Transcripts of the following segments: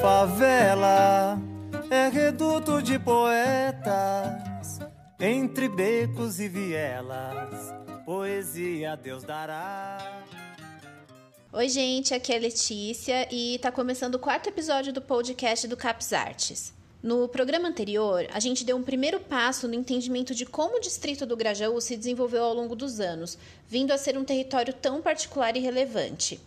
Favela é reduto de poetas, entre becos e vielas, poesia Deus dará. Oi, gente, aqui é Letícia e tá começando o quarto episódio do podcast do Caps Artes. No programa anterior, a gente deu um primeiro passo no entendimento de como o distrito do Grajaú se desenvolveu ao longo dos anos, vindo a ser um território tão particular e relevante.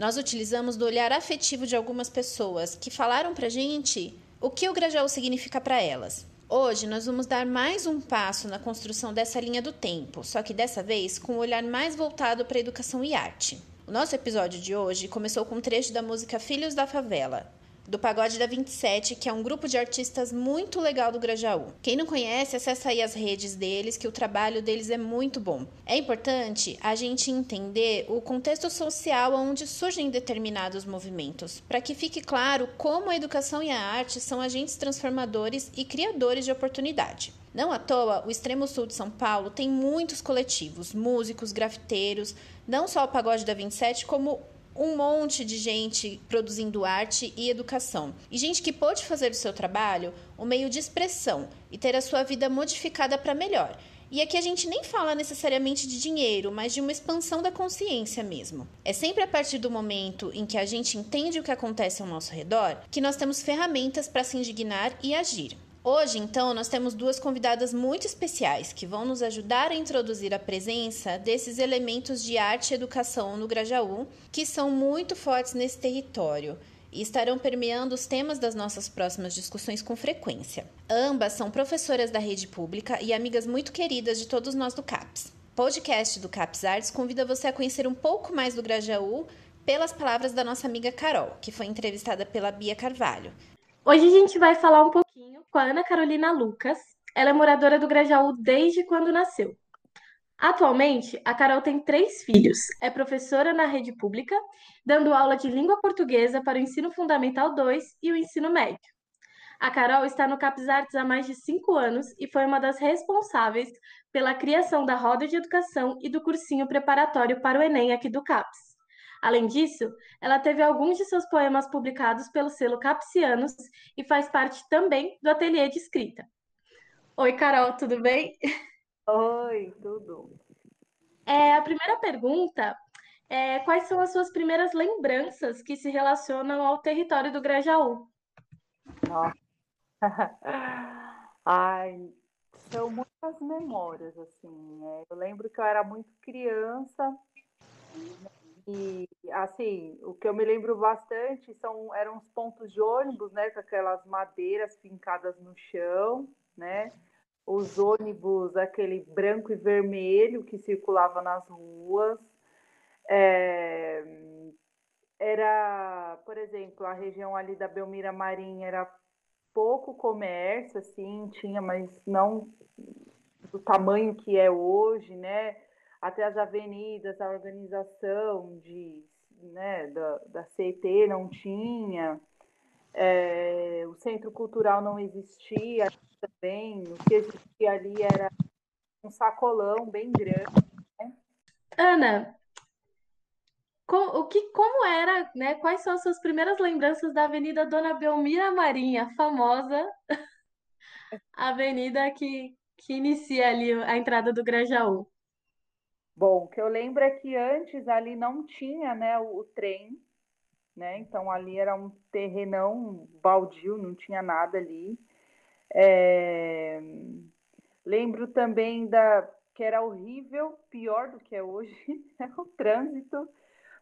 Nós utilizamos do olhar afetivo de algumas pessoas que falaram pra gente o que o Grajaú significa para elas. Hoje nós vamos dar mais um passo na construção dessa linha do tempo, só que dessa vez com um olhar mais voltado para educação e arte. O nosso episódio de hoje começou com um trecho da música Filhos da Favela, do Pagode da 27, que é um grupo de artistas muito legal do Grajaú. Quem não conhece, acessa aí as redes deles, que o trabalho deles é muito bom. É importante a gente entender o contexto social onde surgem determinados movimentos, para que fique claro como a educação e a arte são agentes transformadores e criadores de oportunidade. Não à toa, o extremo sul de São Paulo tem muitos coletivos, músicos, grafiteiros, não só o Pagode da 27, como um monte de gente produzindo arte e educação. E gente que pôde fazer do seu trabalho um meio de expressão e ter a sua vida modificada para melhor. E aqui a gente nem fala necessariamente de dinheiro, mas de uma expansão da consciência mesmo. É sempre a partir do momento em que a gente entende o que acontece ao nosso redor que nós temos ferramentas para se indignar e agir. Hoje, então, nós temos duas convidadas muito especiais que vão nos ajudar a introduzir a presença desses elementos de arte e educação no Grajaú, que são muito fortes nesse território e estarão permeando os temas das nossas próximas discussões com frequência. Ambas são professoras da rede pública e amigas muito queridas de todos nós do CAPS. O podcast do CAPS Arts convida você a conhecer um pouco mais do Grajaú pelas palavras da nossa amiga Carol, que foi entrevistada pela Bia Carvalho. Hoje a gente vai falar um pouquinho com a Ana Carolina Lucas. Ela é moradora do Grajaú desde quando nasceu. Atualmente, a Carol tem três filhos. É professora na rede pública, dando aula de língua portuguesa para o ensino fundamental 2 e o ensino médio. A Carol está no CAPS Artes há mais de cinco anos e foi uma das responsáveis pela criação da roda de educação e do cursinho preparatório para o Enem aqui do CAPS. Além disso, ela teve alguns de seus poemas publicados pelo selo Capsianos e faz parte também do ateliê de escrita. Oi, Carol, tudo bem? Oi, tudo. É, a primeira pergunta é quais são as suas primeiras lembranças que se relacionam ao território do Grajaú? Nossa. Ai, são muitas memórias, assim. É, eu lembro que eu era muito criança, e, assim, o que eu me lembro bastante são, eram os pontos de ônibus, né? Com aquelas madeiras fincadas no chão, né? Os ônibus, aquele branco e vermelho que circulava nas ruas. É, era, por exemplo, a região ali da Belmira Marinha era pouco comércio, assim, tinha, mas não do tamanho que é hoje, né? Até as avenidas, a organização de, né, da, da CET não tinha, é, o centro cultural não existia também, o que existia ali era um sacolão bem grande. Né? Ana, o que, como era, né? Quais são as suas primeiras lembranças da Avenida Dona Belmira Marinha, a famosa avenida que, que inicia ali a entrada do Grajaú? Bom, o que eu lembro é que antes ali não tinha né, o, o trem, né? Então ali era um terrenão baldio, não tinha nada ali. É... Lembro também da que era horrível, pior do que é hoje, é o trânsito,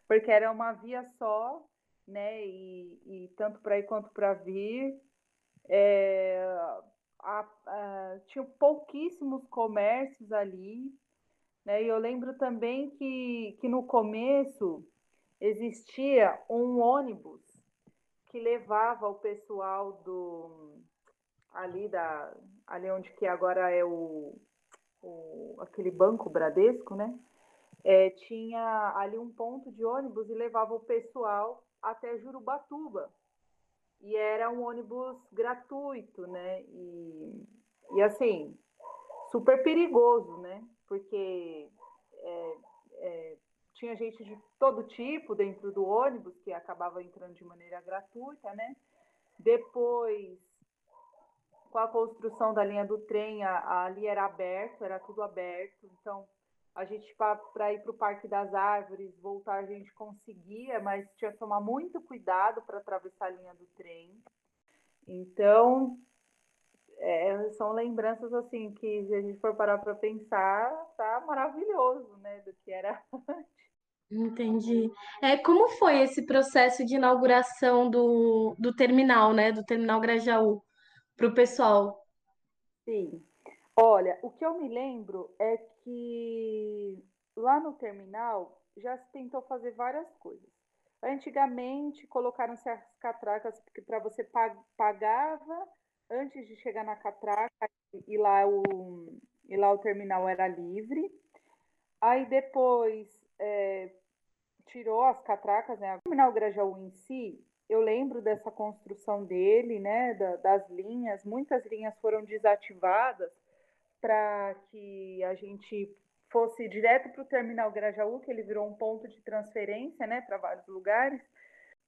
porque era uma via só, né? E, e tanto para ir quanto para vir. É... A, a, tinha pouquíssimos comércios ali, né? E eu lembro também que, que no começo existia um ônibus que levava o pessoal do ali da ali onde que agora é o, o aquele banco Bradesco, né? É, tinha ali um ponto de ônibus e levava o pessoal até Jurubatuba. E era um ônibus gratuito, né? E, e assim, super perigoso, né? Porque é, é, tinha gente de todo tipo dentro do ônibus que acabava entrando de maneira gratuita, né? Depois, com a construção da linha do trem, a, ali era aberto, era tudo aberto. Então, a gente, para ir para o Parque das Árvores, voltar, a gente conseguia, mas tinha que tomar muito cuidado para atravessar a linha do trem. Então, é, são lembranças assim que, se a gente for parar para pensar, tá maravilhoso, né, do que era antes. Entendi. É, como foi esse processo de inauguração do, do terminal, né, do terminal Grajaú, para o pessoal? Sim. Olha, o que eu me lembro é que lá no terminal já se tentou fazer várias coisas. Antigamente colocaram-se as catracas porque para você pagava antes de chegar na catraca e lá o e lá o terminal era livre. Aí depois é, tirou as catracas, né? O terminal Grajaú em si, eu lembro dessa construção dele, né? Da, das linhas, muitas linhas foram desativadas para que a gente fosse direto para o terminal Grajaú, que ele virou um ponto de transferência, né? Para vários lugares.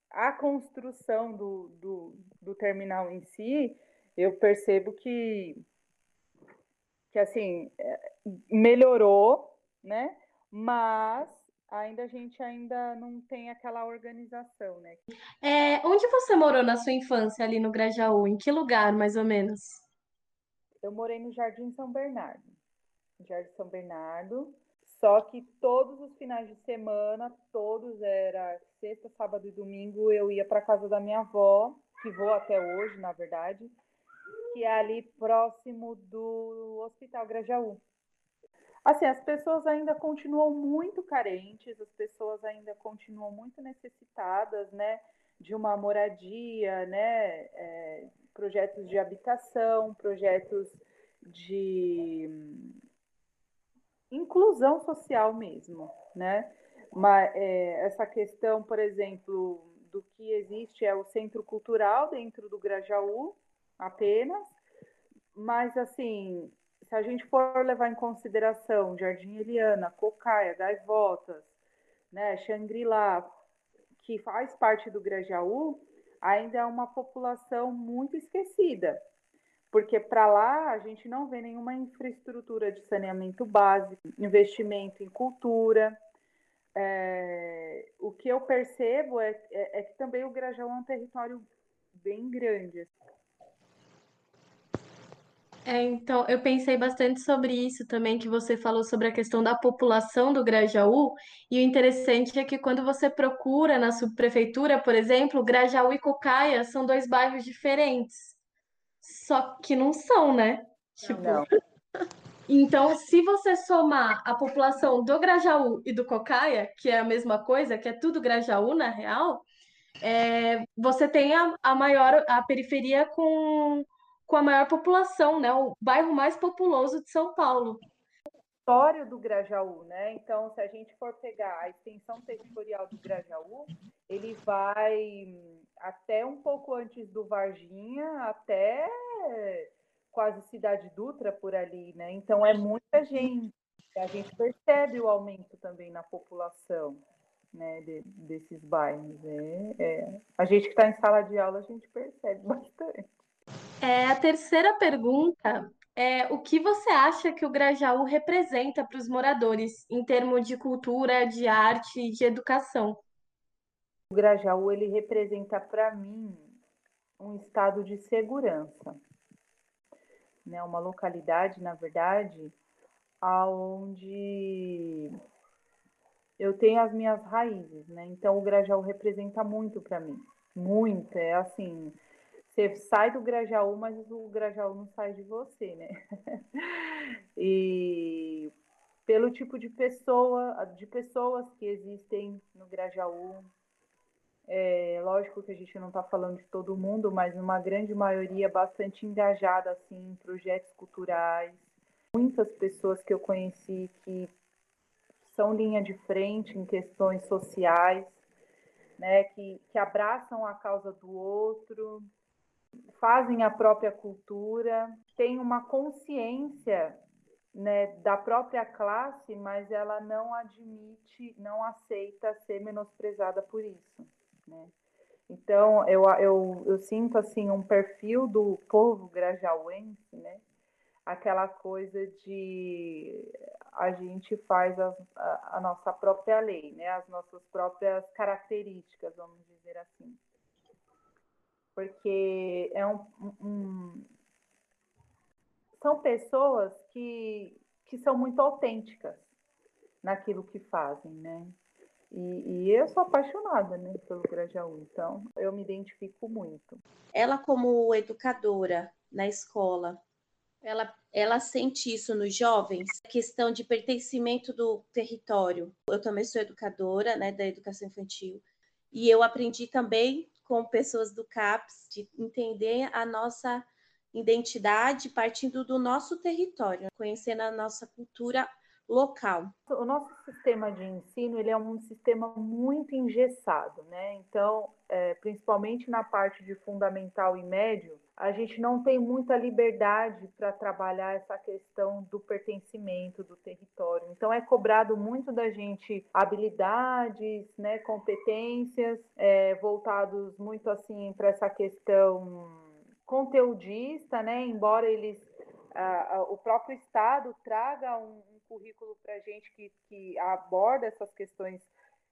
A construção do, do, do terminal em si, eu percebo que que assim é, melhorou, né? Mas ainda a gente ainda não tem aquela organização, né? É, onde você morou na sua infância ali no Grajaú? Em que lugar, mais ou menos? Eu morei no Jardim São Bernardo. Jardim São Bernardo. Só que todos os finais de semana, todos era sexta, sábado e domingo, eu ia para casa da minha avó, que vou até hoje, na verdade, que é ali próximo do Hospital Grajaú. Assim, as pessoas ainda continuam muito carentes, as pessoas ainda continuam muito necessitadas, né, de uma moradia, né, é, projetos de habitação, projetos de inclusão social mesmo, né? Mas, é, essa questão, por exemplo, do que existe é o centro cultural dentro do Grajaú, apenas, mas assim, se a gente for levar em consideração Jardim Eliana, Cocaia, Gaivotas, né, Xangri-Lá, que faz parte do Grajaú, ainda é uma população muito esquecida, porque para lá a gente não vê nenhuma infraestrutura de saneamento básico, investimento em cultura. É, o que eu percebo é, é, é, que também o Grajaú é um território bem grande. É, então, eu pensei bastante sobre isso também, que você falou sobre a questão da população do Grajaú, e o interessante é que quando você procura na subprefeitura, por exemplo, Grajaú e Cocaia são dois bairros diferentes. Só que não são, né? Tipo, não. Então, se você somar a população do Grajaú e do Cocaia, que é a mesma coisa, que é tudo Grajaú na real, é, você tem a, a maior a periferia com com a maior população, né? O bairro mais populoso de São Paulo. História do Grajaú, né? Então, se a gente for pegar a extensão territorial do Grajaú, ele vai até um pouco antes do Varginha, até quase Cidade Dutra por ali, né? Então é muita gente. A gente percebe o aumento também na população, né? De, desses bairros. É, é. A gente que está em sala de aula, a gente percebe bastante. É, a terceira pergunta é o que você acha que o Grajaú representa para os moradores em termos de cultura, de arte e de educação? O Grajaú ele representa para mim um estado de segurança, né? Uma localidade, na verdade, aonde eu tenho as minhas raízes, né? Então o Grajaú representa muito para mim, muito. É assim, você sai do Grajaú, mas o Grajaú não sai de você, né? e pelo tipo de pessoa, de pessoas que existem no Grajaú, é lógico que a gente não está falando de todo mundo, mas uma grande maioria bastante engajada assim, em projetos culturais. Muitas pessoas que eu conheci que são linha de frente em questões sociais, né, que, que abraçam a causa do outro, fazem a própria cultura, têm uma consciência né, da própria classe, mas ela não admite, não aceita ser menosprezada por isso. Né? Então, eu, eu, eu sinto assim um perfil do povo grajauense, né? Aquela coisa de a gente faz a, a, a, nossa própria lei, né? As nossas próprias características, vamos dizer assim. Porque é um, um são pessoas que, que são muito autênticas naquilo que fazem, né? E, e, eu sou apaixonada né, pelo Grajaú, então eu me identifico muito. Ela, como educadora na escola, ela, ela sente isso nos jovens, a questão de pertencimento do território. Eu também sou educadora né, da educação infantil e eu aprendi também com pessoas do CAPS de entender a nossa identidade partindo do nosso território, conhecendo a nossa cultura local. O nosso sistema de ensino ele é um sistema muito engessado, né? Então, é, principalmente na parte de fundamental e médio, a gente não tem muita liberdade para trabalhar essa questão do pertencimento do território. Então, é cobrado muito da gente habilidades, né, competências, é, voltados muito assim para essa questão conteudista, né? Embora eles o próprio Estado traga um, currículo para gente que, que aborda essas questões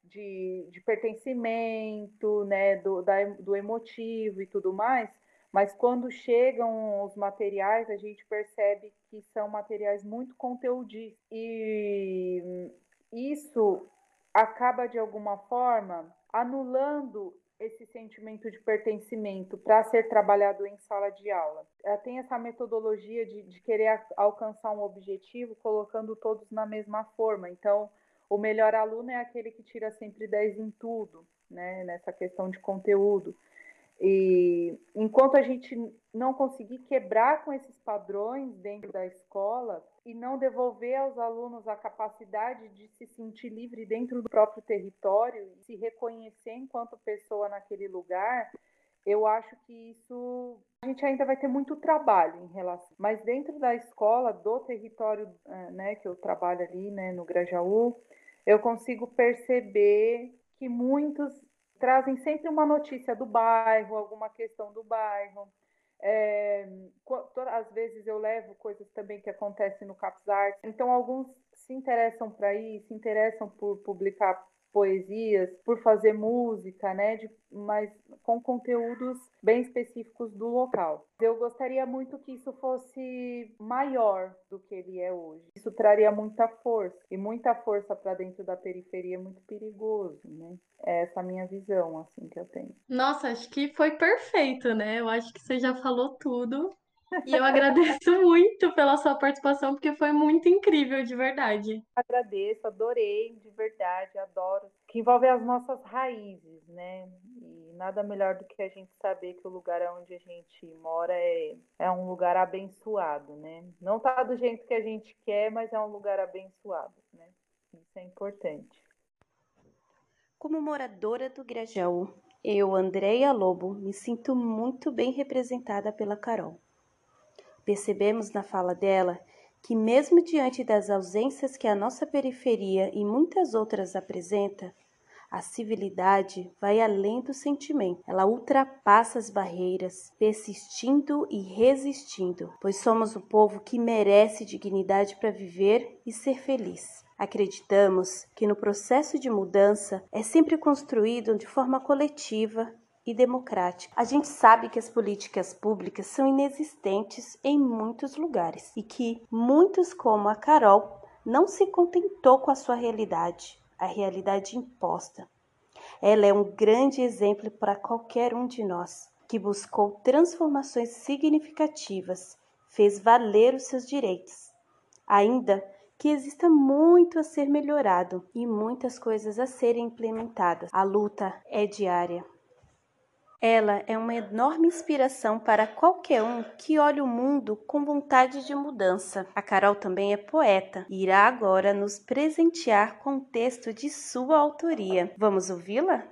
de, de pertencimento, né, do, da, do emotivo e tudo mais, mas quando chegam os materiais, a gente percebe que são materiais muito conteudistas. E isso acaba, de alguma forma, anulando esse sentimento de pertencimento para ser trabalhado em sala de aula. Tem essa metodologia de, de querer alcançar um objetivo colocando todos na mesma forma. Então, o melhor aluno é aquele que tira sempre 10 em tudo, né? nessa questão de conteúdo. E enquanto a gente não conseguir quebrar com esses padrões dentro da escola e não devolver aos alunos a capacidade de se sentir livre dentro do próprio território se reconhecer enquanto pessoa naquele lugar, eu acho que isso a gente ainda vai ter muito trabalho em relação. Mas dentro da escola, do território eh, né, que eu trabalho ali, né, no Grajaú, eu consigo perceber que muitos trazem sempre uma notícia do bairro, alguma questão do bairro. É, às vezes eu levo coisas também que acontecem no Capsart. Então, alguns se interessam para ir, se interessam por publicar poesias, por fazer música, né? De, mas com conteúdos bem específicos do local. Eu gostaria muito que isso fosse maior do que ele é hoje. Isso traria muita força e muita força para dentro da periferia é muito perigoso, né? É essa minha visão assim que eu tenho. Nossa, acho que foi perfeito, né? Eu acho que você já falou tudo. E eu agradeço muito pela sua participação, porque foi muito incrível, de verdade. Agradeço, adorei, de verdade, adoro. Que envolve as nossas raízes, né? E nada melhor do que a gente saber que o lugar onde a gente mora é, é um lugar abençoado, né? Não tá do jeito que a gente quer, mas é um lugar abençoado, né? Isso é importante. Como moradora do Grajaú, eu, Andréia Lobo, me sinto muito bem representada pela Carol. Percebemos na fala dela que, mesmo diante das ausências que a nossa periferia e muitas outras apresenta, a civilidade vai além do sentimento. Ela ultrapassa as barreiras, persistindo e resistindo, pois somos o povo que merece dignidade para viver e ser feliz. Acreditamos que no processo de mudança é sempre construído de forma coletiva e democrática. A gente sabe que as políticas públicas são inexistentes em muitos lugares e que muitos, como a Carol, não se contentou com a sua realidade, a realidade imposta. Ela é um grande exemplo para qualquer um de nós que buscou transformações significativas, fez valer os seus direitos. Ainda que exista muito a ser melhorado e muitas coisas a serem implementadas. A luta é diária. Ela é uma enorme inspiração para qualquer um que olhe o mundo com vontade de mudança. A Carol também é poeta e irá agora nos presentear com um texto de sua autoria. Vamos ouvi-la?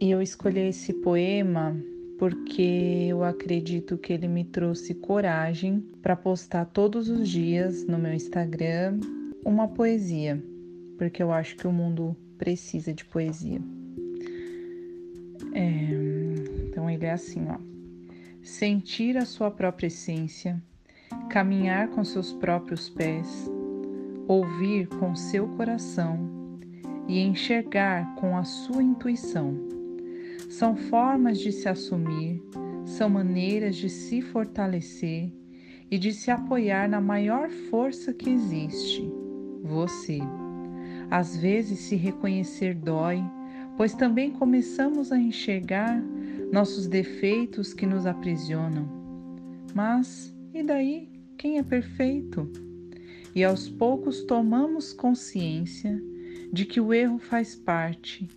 Eu escolhi esse poema porque eu acredito que ele me trouxe coragem para postar todos os dias no meu Instagram uma poesia, porque eu acho que o mundo precisa de poesia. É, então ele é assim, ó. Sentir a sua própria essência, caminhar com seus próprios pés, ouvir com seu coração e enxergar com a sua intuição. São formas de se assumir, são maneiras de se fortalecer e de se apoiar na maior força que existe, você. Às vezes, se reconhecer dói, pois também começamos a enxergar nossos defeitos que nos aprisionam. Mas e daí? Quem é perfeito? E aos poucos tomamos consciência de que o erro faz parte,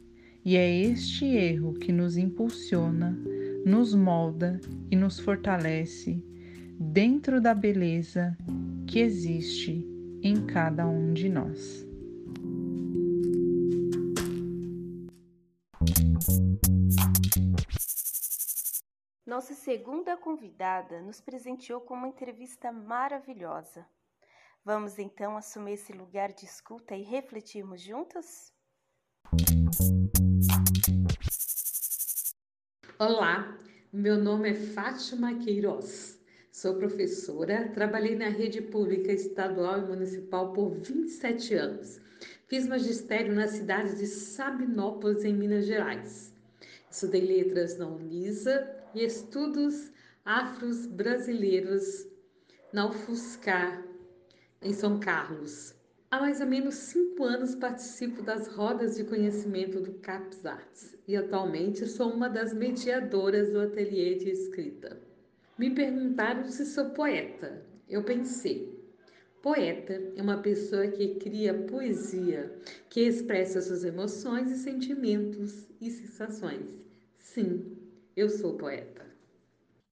e é este erro que nos impulsiona, nos molda e nos fortalece dentro da beleza que existe em cada um de nós. Nossa segunda convidada nos presenteou com uma entrevista maravilhosa. Vamos então assumir esse lugar de escuta e refletirmos juntos? Olá, meu nome é Fátima Queiroz. Sou professora, trabalhei na rede pública estadual e municipal por 27 anos. Fiz magistério na cidade de Sabinópolis, em Minas Gerais. Estudei letras na Unisa e estudos afros brasileiros na UFSCar, em São Carlos. Há mais ou menos cinco anos participo das rodas de conhecimento do CAPS Arts e atualmente sou uma das mediadoras do ateliê de escrita. Me perguntaram se sou poeta. Eu pensei, Poeta é uma pessoa que cria poesia, que expressa suas emoções e sentimentos e sensações. Sim, eu sou poeta.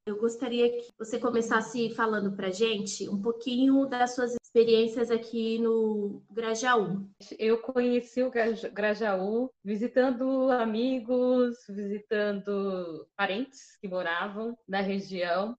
Eu gostaria que você começasse falando para gente um pouquinho das suas experiências aqui no Grajaú. Eu conheci o Grajaú visitando amigos, visitando parentes que moravam na região.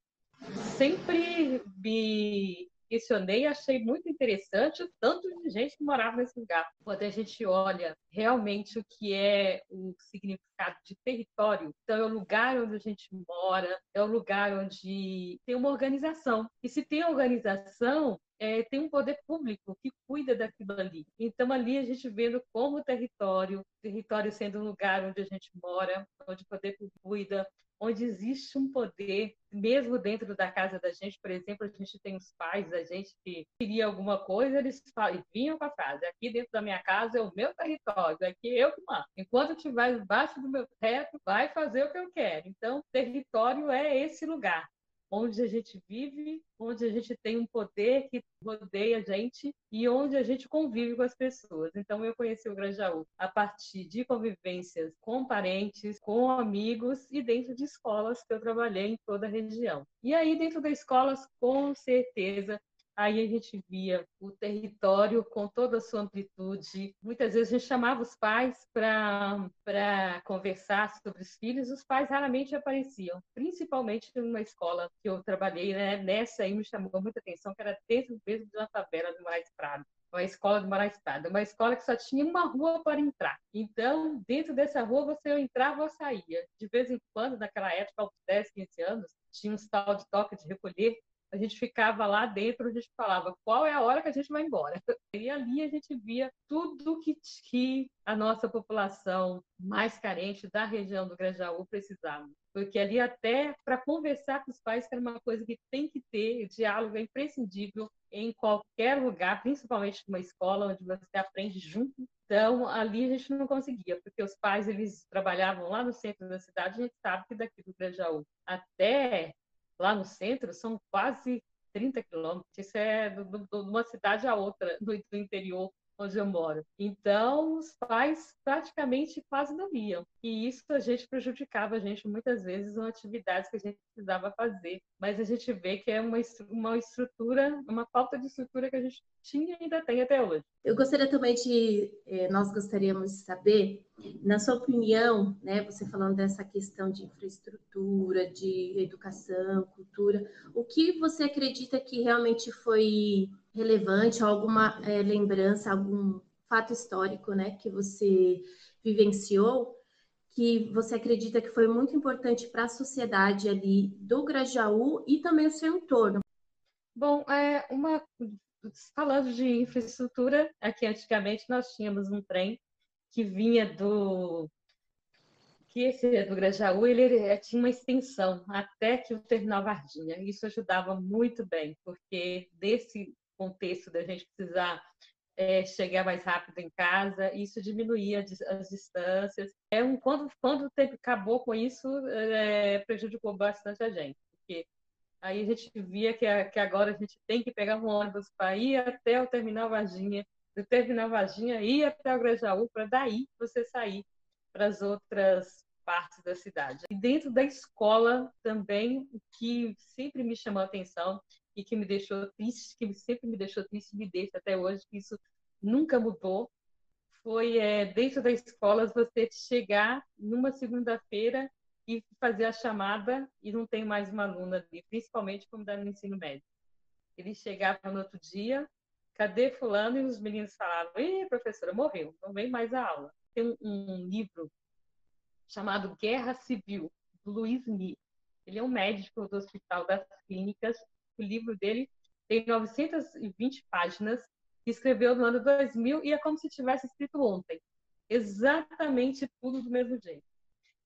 Sempre me questionei e achei muito interessante o tanto de gente que morava nesse lugar. Quando a gente olha realmente o que é o significado de território, então é o lugar onde a gente mora, é o lugar onde tem uma organização. E se tem organização, é, tem um poder público que cuida daquilo ali. Então, ali a gente vendo como o território, território sendo um lugar onde a gente mora, onde o poder público cuida, onde existe um poder, mesmo dentro da casa da gente, por exemplo, a gente tem os pais da gente que queria alguma coisa, eles vinham com a frase: aqui dentro da minha casa é o meu território, aqui eu que mando. Enquanto estiver embaixo do meu teto, vai fazer o que eu quero. Então, território é esse lugar onde a gente vive, onde a gente tem um poder que rodeia a gente e onde a gente convive com as pessoas. Então, eu conheci o Granjaú a partir de convivências com parentes, com amigos e dentro de escolas que eu trabalhei em toda a região. E aí, dentro das escolas, com certeza, Aí a gente via o território com toda a sua amplitude. Muitas vezes a gente chamava os pais para conversar sobre os filhos, os pais raramente apareciam, principalmente numa escola que eu trabalhei, né? nessa aí me chamou muita atenção, que era dentro mesmo de uma favela do Moraes Prado uma escola de Moraes Prado, uma escola que só tinha uma rua para entrar. Então, dentro dessa rua, você entrava ou saía. De vez em quando, naquela época, aos 10, 15 anos, tinha um tal de toque de recolher, a gente ficava lá dentro, a gente falava qual é a hora que a gente vai embora. E ali a gente via tudo que, que a nossa população mais carente da região do Grajaú precisava. Porque ali até para conversar com os pais, era uma coisa que tem que ter, o diálogo é imprescindível em qualquer lugar, principalmente numa escola onde você aprende junto. Então, ali a gente não conseguia, porque os pais eles trabalhavam lá no centro da cidade, a gente sabe que daqui do Grajaú até lá no centro são quase 30 quilômetros. Isso é de uma cidade a outra, do, interior onde eu moro. Então, os pais praticamente quase não iam. E isso a gente prejudicava a gente muitas vezes em atividades que a gente precisava fazer. Mas a gente vê que é uma, uma estrutura, uma falta de estrutura que a gente tinha e ainda tem até hoje. Eu gostaria também de, eh, nós gostaríamos de saber, na sua opinião, né, você falando dessa questão de infraestrutura, de educação, cultura, o que você acredita que realmente foi relevante, alguma é, lembrança, algum fato histórico, né, que você vivenciou, que você acredita que foi muito importante para a sociedade ali do Grajaú e também o seu entorno? Bom, é uma falando de infraestrutura, aqui antigamente nós tínhamos um trem que vinha do que esse do Grajaú ele, ele tinha uma extensão até que o terminal Varginha. Isso ajudava muito bem, porque desse contexto da gente precisar é, chegar mais rápido em casa, isso diminuía as distâncias. É um, quando, quando acabou com isso, é, prejudicou bastante a gente, porque aí a gente via que, que agora a gente tem que pegar um ônibus para ir até o terminal Varginha, do terminal Varginha ir até o Grajaú, para daí você sair para as outras partes da cidade. E dentro da escola também, o que sempre me chamou a atenção e que me deixou triste, que sempre me deixou triste, me deixa até hoje, que isso nunca mudou, foi é, dentro da escola você chegar numa segunda-feira e fazer a chamada e não tem mais uma aluna ali, principalmente como dá no ensino médio. Ele chegava no outro dia, cadê fulano? E os meninos falavam, ih, professora, morreu, não vem mais a aula. Tem um, um livro chamado Guerra Civil, do Luiz Ni. Ele é um médico do Hospital das Clínicas. O livro dele tem 920 páginas, escreveu no ano 2000 e é como se tivesse escrito ontem. Exatamente tudo do mesmo jeito.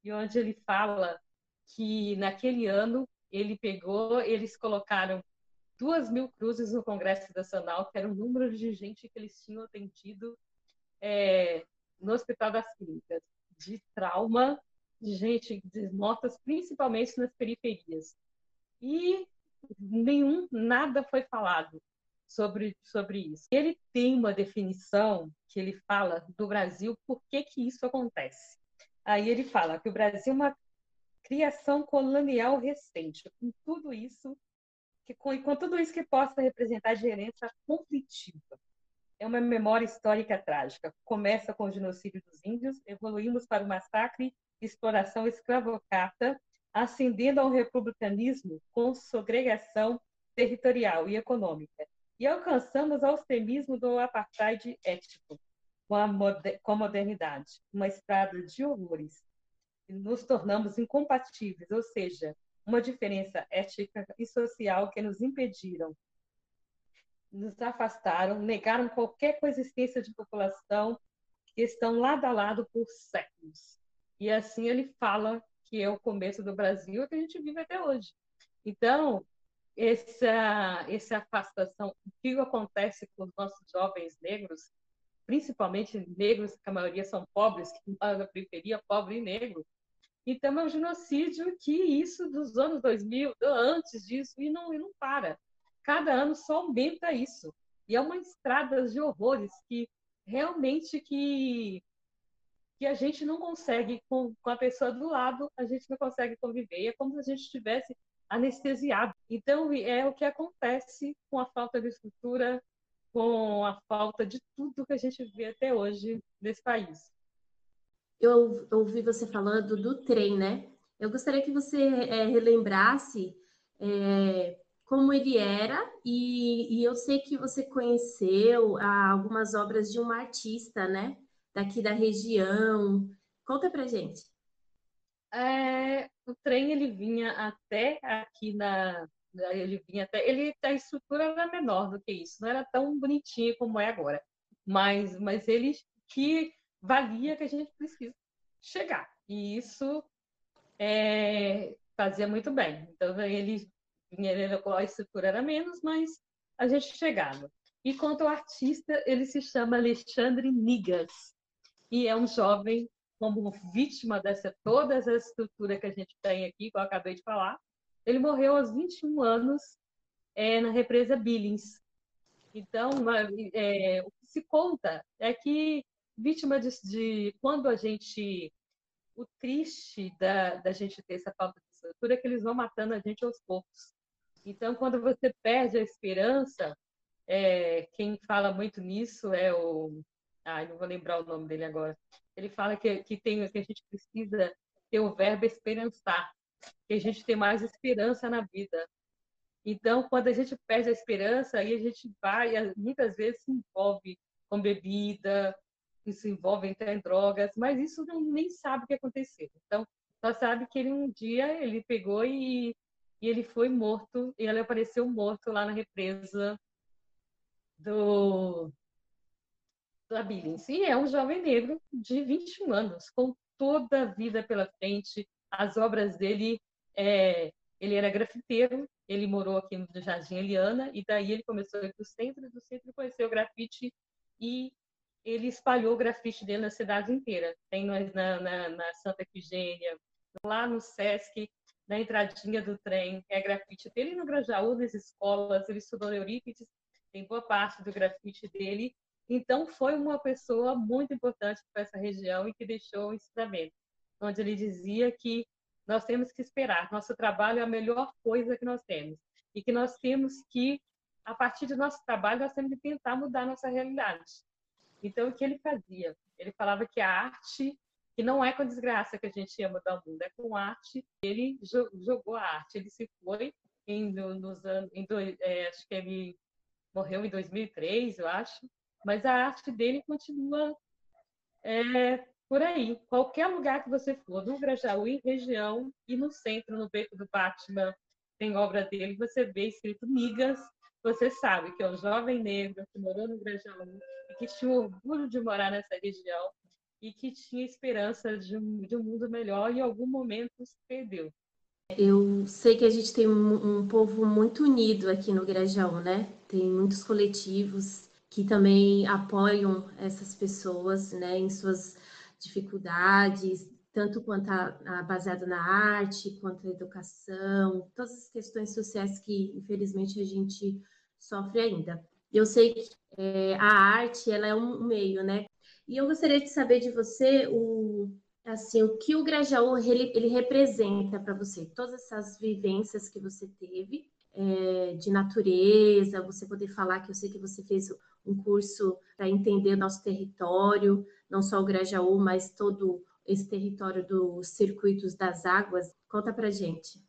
E onde ele fala que naquele ano ele pegou, eles colocaram duas mil cruzes no Congresso Nacional, que era o número de gente que eles tinham atendido é, no Hospital das Clínicas de trauma de gente de mortas, principalmente nas periferias. E nenhum, nada foi falado sobre, sobre isso. Ele tem uma definição que ele fala do Brasil, por que, que isso acontece. Aí ele fala que o Brasil é uma criação colonial recente, com tudo isso, que, com, com tudo isso que possa representar gerência conflitiva é uma memória histórica trágica. Começa com o genocídio dos índios, evoluímos para o massacre, exploração escravocrata, ascendendo ao republicanismo com segregação territorial e econômica, e alcançamos ao extremismo do apartheid étnico, com a, moder com a modernidade, uma estrada de horrores. Nos tornamos incompatíveis, ou seja, uma diferença étnica e social que nos impediram nos afastaram, negaram qualquer coexistência de população que estão lado a lado por séculos. E assim ele fala que é o começo do Brasil que a gente vive até hoje. Então, essa, essa afastação, o que acontece com os nossos jovens negros, principalmente negros, que a maioria são pobres, que moram na periferia, pobre e negro. Então, é um genocídio que isso dos anos 2000, antes disso, e não, e não para cada ano só aumenta isso. E é uma estrada de horrores que realmente que, que a gente não consegue, com, com a pessoa do lado, a gente não consegue conviver. E é como se a gente estivesse anestesiado. Então, é o que acontece com a falta de estrutura, com a falta de tudo que a gente vê até hoje nesse país. Eu ouvi você falando do trem, né? Eu gostaria que você é, relembrasse é, como ele era, e, e, eu sei que você conheceu ah, algumas obras de uma artista, né? Daqui da região. Conta pra gente. É, o trem ele vinha até aqui na. Ele vinha até. Ele, a estrutura era menor do que isso, não era tão bonitinho como é agora. Mas, mas ele que valia que a gente precisa chegar. E isso é, fazia muito bem. Então, ele a estrutura era menos, mas a gente chegava. E quanto ao artista, ele se chama Alexandre Nigas e é um jovem como vítima dessa toda essa estrutura que a gente tem aqui, que eu acabei de falar. Ele morreu aos 21 anos é, na represa Billings. Então, é, o que se conta é que vítima de, de, quando a gente o triste da, da gente ter essa falta de estrutura é que eles vão matando a gente aos poucos. Então, quando você perde a esperança, é, quem fala muito nisso é o. Ai, não vou lembrar o nome dele agora. Ele fala que, que, tem, que a gente precisa ter o verbo esperançar, que a gente tem mais esperança na vida. Então, quando a gente perde a esperança, aí a gente vai, muitas vezes se envolve com bebida, se envolve até em drogas, mas isso não, nem sabe o que aconteceu. Então, só sabe que ele um dia ele pegou e, e ele foi morto, e ele apareceu morto lá na represa do da Billings. E é um jovem negro de 21 anos, com toda a vida pela frente. As obras dele, é, ele era grafiteiro, ele morou aqui no Jardim Eliana, e daí ele começou a ir para o centro, do centro conheceu o grafite, e ele espalhou o grafite dele na cidade inteira. Tem na, na, na Santa Efigênia, lá no Sesc, na entradinha do trem, é grafite dele no Grajaú, nas escolas, ele estudou Eurípides, tem boa parte do grafite dele, então, foi uma pessoa muito importante para essa região e que deixou um ensinamento, onde ele dizia que nós temos que esperar, nosso trabalho é a melhor coisa que nós temos, e que nós temos que, a partir do nosso trabalho, nós temos que tentar mudar nossa realidade. Então, o que ele fazia? Ele falava que a arte, que não é com desgraça que a gente ia mudar o mundo, é com arte. Ele jogou a arte, ele se foi em, nos anos, em, é, acho que ele morreu em 2003, eu acho, mas a arte dele continua é, por aí. Qualquer lugar que você for, no Grajaú, região, e no centro, no Beco do Batman, tem obra dele, você vê escrito Migas, você sabe que é um jovem negro que morou no Grajaú e que tinha orgulho de morar nessa região e que tinha esperança de um, de um mundo melhor e em algum momento se perdeu. Eu sei que a gente tem um, um povo muito unido aqui no Grajaú, né? Tem muitos coletivos que também apoiam essas pessoas né, em suas dificuldades, tanto quanto a, a, baseado na arte, quanto a educação, todas as questões sociais que, infelizmente, a gente sofre ainda. Eu sei que é, a arte ela é um meio, né? E eu gostaria de saber de você o assim o que o Grajaú ele, ele representa para você, todas essas vivências que você teve é, de natureza, você poder falar que eu sei que você fez um curso para entender nosso território, não só o Grajaú, mas todo esse território dos circuitos das águas. Conta para gente.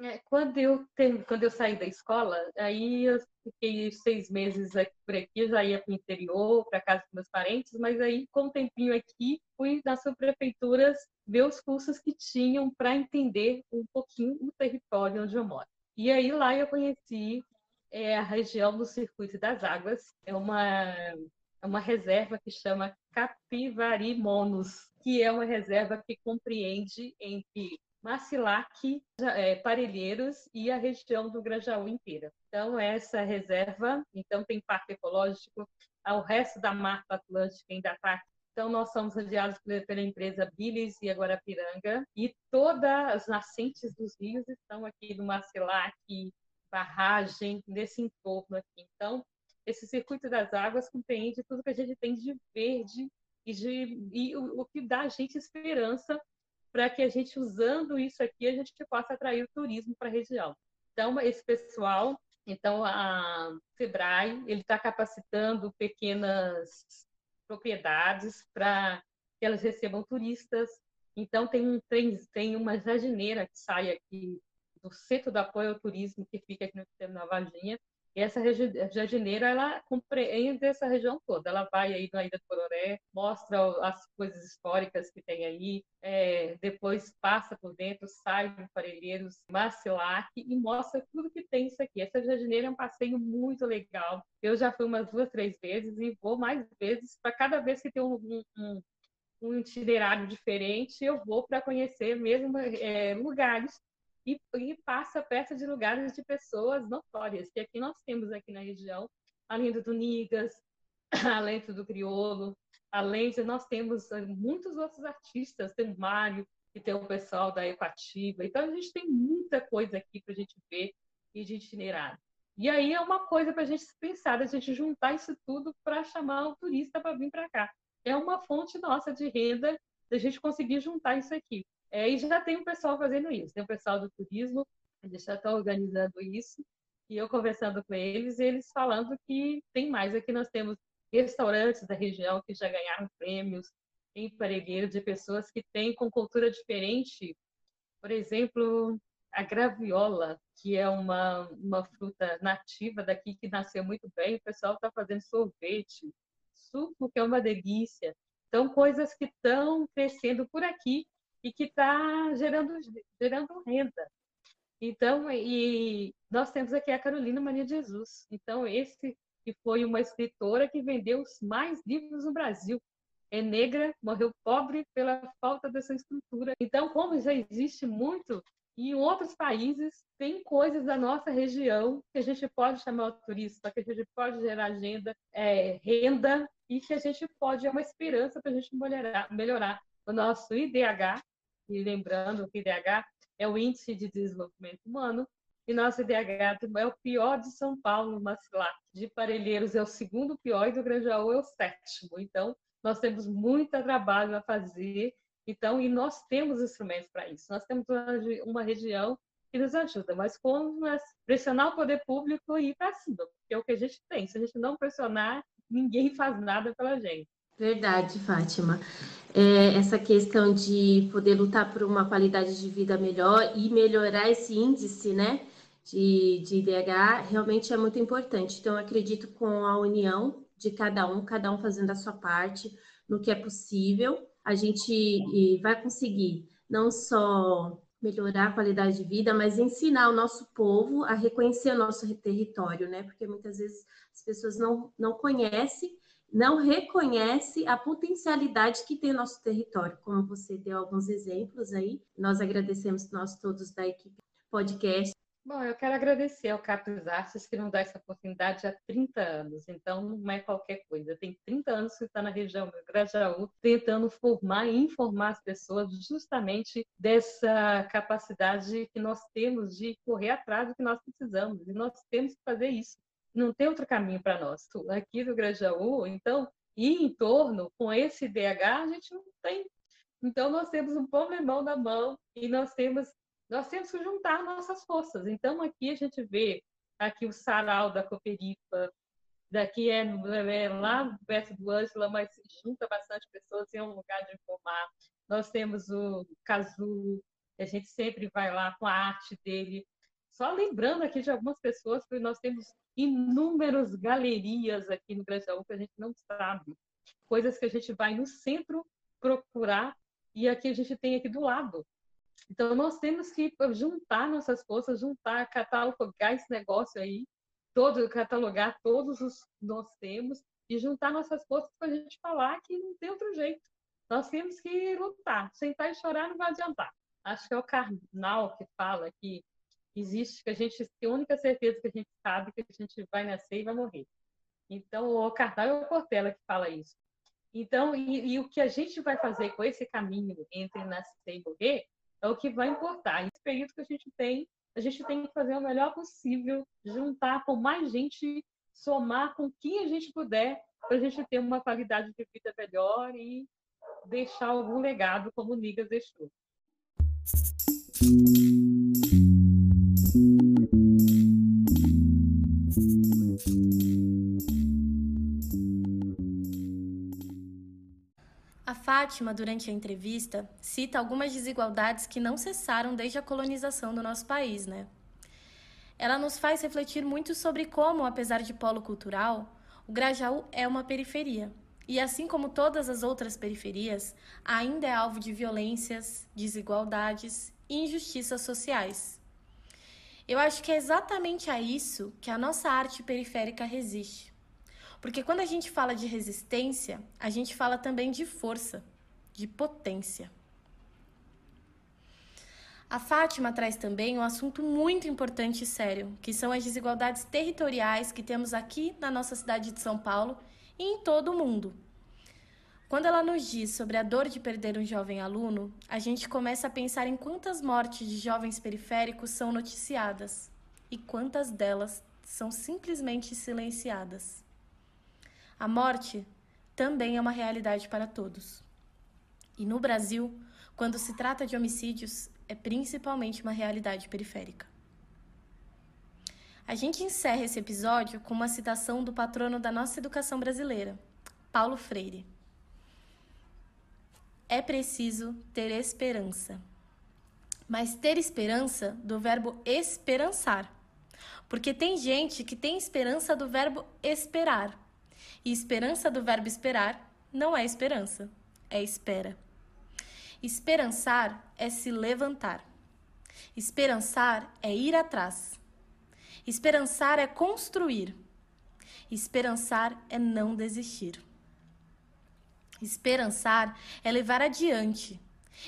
É, quando eu quando eu saí da escola, aí eu fiquei seis meses aqui por aqui, já ia para o interior, para casa dos meus parentes, mas aí com um tempinho aqui fui nas prefeituras ver os cursos que tinham para entender um pouquinho o território onde eu moro. E aí lá eu conheci é, a região do Circuito das Águas, é uma, é uma reserva que chama Capivarimonos, que é uma reserva que compreende entre Macilac, é, Parelheiros e a região do Grajaú inteira. Então, essa reserva, então tem parque ecológico, o resto da Mata Atlântica ainda está então, nós somos rodeados pela empresa Bilis e Guarapiranga, e todas as nascentes dos rios estão aqui no Marcelac, barragem, nesse entorno aqui. Então, esse circuito das águas compreende tudo que a gente tem de verde e, de, e o, o que dá a gente esperança para que a gente, usando isso aqui, a gente possa atrair o turismo para a região. Então, esse pessoal, então a Sebrae, ele está capacitando pequenas propriedades para que elas recebam turistas. Então tem um trem, tem uma jardineira que sai aqui do Centro de Apoio ao Turismo que fica aqui no Sistema da Varginha, e essa jardineira, ela compreende essa região toda. Ela vai aí na Ilha do Cororé, mostra as coisas históricas que tem aí, é, depois passa por dentro, sai do Parelheiros, Marcelac e mostra tudo que tem isso aqui. Essa jardineira é um passeio muito legal. Eu já fui umas duas, três vezes e vou mais vezes. Para cada vez que tem um, um, um itinerário diferente, eu vou para conhecer mesmo é, lugares e, e passa perto de lugares de pessoas notórias, que aqui nós temos aqui na região, além do Nigas, além do Criolo, além de nós temos eh, muitos outros artistas, tem o Mário, e tem o pessoal da Equativa, então a gente tem muita coisa aqui para a gente ver e de itinerário. E aí é uma coisa para a gente pensar, a gente juntar isso tudo para chamar o turista para vir para cá. É uma fonte nossa de renda da gente conseguir juntar isso aqui. É, e já tem um pessoal fazendo isso, tem o um pessoal do turismo, eles já estão organizando isso, e eu conversando com eles, eles falando que tem mais. Aqui nós temos restaurantes da região que já ganharam prêmios em Parelheiro de pessoas que têm com cultura diferente. Por exemplo, a graviola, que é uma, uma fruta nativa daqui que nasceu muito bem. O pessoal está fazendo sorvete, suco, que é uma delícia. Então, coisas que estão crescendo por aqui e que está gerando, gerando renda. Então, e nós temos aqui a Carolina Maria de Jesus. Então, esse que foi uma escritora que vendeu os mais livros no Brasil. É negra, morreu pobre pela falta dessa estrutura. Então, como já existe muito e em outros países, tem coisas da nossa região que a gente pode chamar o turista, que a gente pode gerar agenda, é, renda, e que a gente pode, é uma esperança para a gente melhorar, melhorar o nosso IDH. E lembrando que IDH é o Índice de Desenvolvimento Humano, e nosso IDH é o pior de São Paulo, Macilac. De Parelheiros é o segundo pior e do Granjaú é o sétimo. Então, nós temos muito trabalho a fazer então, e nós temos instrumentos para isso. Nós temos uma, região que nos ajuda, mas como pressionar o poder público e ir para cima, porque é o que a gente tem. Se a gente não pressionar, ninguém faz nada pela gente. Verdade, Fátima. É, essa questão de poder lutar por uma qualidade de vida melhor e melhorar esse índice, né, de, de IDH, realmente é muito importante. Então, acredito com a união de cada um, cada um fazendo a sua parte no que é possível, a gente vai conseguir não só melhorar a qualidade de vida, mas ensinar o nosso povo a reconhecer o nosso território, né? Porque muitas vezes as pessoas não, não conhecem, não reconhecem a potencialidade que tem nosso território, como você deu alguns exemplos aí. Nós agradecemos nós todos da equipe podcast Bom, eu quero agradecer ao Capes Artes que nos dá essa oportunidade há 30 anos, então não é qualquer coisa. Tem 30 anos que está na região do Grajaú tentando formar e informar as pessoas justamente dessa capacidade que nós temos de correr atrás do que nós precisamos, e nós temos que fazer isso. Não tem outro caminho para nós. Aqui do Grajaú, então, e em torno, com esse DH, a gente não tem. Então, nós temos um problemão na mão e nós temos nós temos que juntar nossas forças. Então, aqui a gente vê aqui o sarau da Cooperifa, daqui é, é lá perto do Ângela, mas junta bastante pessoas é um lugar de informar. Nós temos o Cazu, a gente sempre vai lá com a arte dele. Só lembrando aqui de algumas pessoas, porque nós temos inúmeras galerias aqui no Grajaú que a gente não sabe. Coisas que a gente vai no centro procurar e aqui a gente tem aqui do lado. Então, nós temos que juntar nossas forças, juntar, catalogar esse negócio aí, todo, catalogar todos os que nós temos e juntar nossas forças para a gente falar que não tem outro jeito. Nós temos que lutar. Sentar e chorar não vai adiantar. Acho que é o Karnal que fala que existe, que a gente a única certeza que a gente sabe que a gente vai nascer e vai morrer. Então, o Karnal é o Cortella que fala isso. Então, e, e, o que a gente vai fazer com esse caminho entre nascer e morrer é o que vai importar. Esse período que a gente tem, a gente tem que fazer o melhor possível, juntar com mais gente, somar com quem a gente puder, para a gente ter uma qualidade de vida melhor e deixar algum legado como o Nigas deixou. Fátima, durante a entrevista, cita algumas desigualdades que não cessaram desde a colonização do nosso país, né? Ela nos faz refletir muito sobre como, apesar de polo cultural, o Grajaú é uma periferia. E assim como todas as outras periferias, ainda é alvo de violências, desigualdades e injustiças sociais. Eu acho que é exatamente a isso que a nossa arte periférica resiste. Porque quando a gente fala de resistência, a gente fala também de força, de potência. A Fátima traz também um assunto muito importante e sério, que são as desigualdades territoriais que temos aqui na nossa cidade de São Paulo e em todo o mundo. Quando ela nos diz sobre a dor de perder um jovem aluno, a gente começa a pensar em quantas mortes de jovens periféricos são noticiadas e quantas delas são simplesmente silenciadas. A morte também é uma realidade para todos. E no Brasil, quando se trata de homicídios, é principalmente uma realidade periférica. A gente encerra esse episódio com uma citação do patrono da nossa educação brasileira, Paulo Freire. É preciso ter esperança. mas ter esperança do verbo esperançar. Porque tem gente que tem esperança do verbo esperar. E esperança do verbo esperar não é esperança, é espera. Esperançar é se levantar. Esperançar é ir atrás. Esperançar é construir. Esperançar é não desistir. Esperançar é levar adiante.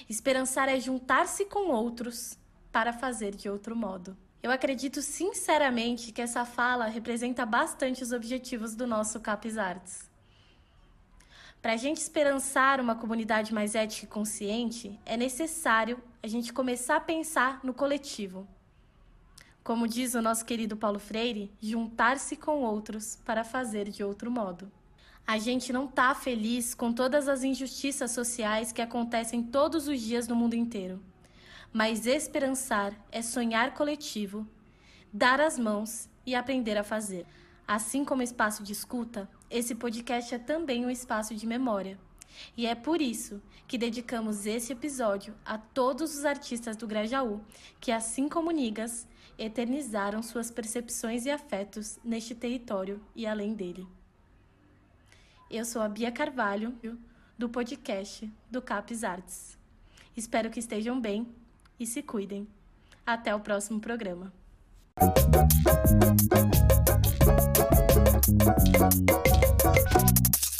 Esperançar é juntar-se com outros para fazer de outro modo. Eu acredito sinceramente que essa fala representa bastante os objetivos do nosso Capes Arts. Para a gente esperançar uma comunidade mais ética e consciente, é necessário a gente começar a pensar no coletivo. Como diz o nosso querido Paulo Freire, juntar-se com outros para fazer de outro modo. A gente não está feliz com todas as injustiças sociais que acontecem todos os dias no mundo inteiro. Mas esperançar é sonhar coletivo, dar as mãos e aprender a fazer. Assim como espaço de escuta, esse podcast é também um espaço de memória. E é por isso que dedicamos esse episódio a todos os artistas do Grajaú, que, assim como Nigas, eternizaram suas percepções e afetos neste território e além dele. Eu sou a Bia Carvalho, do podcast do Capes Arts. Espero que estejam bem e se cuidem. Até o próximo programa. Thank you.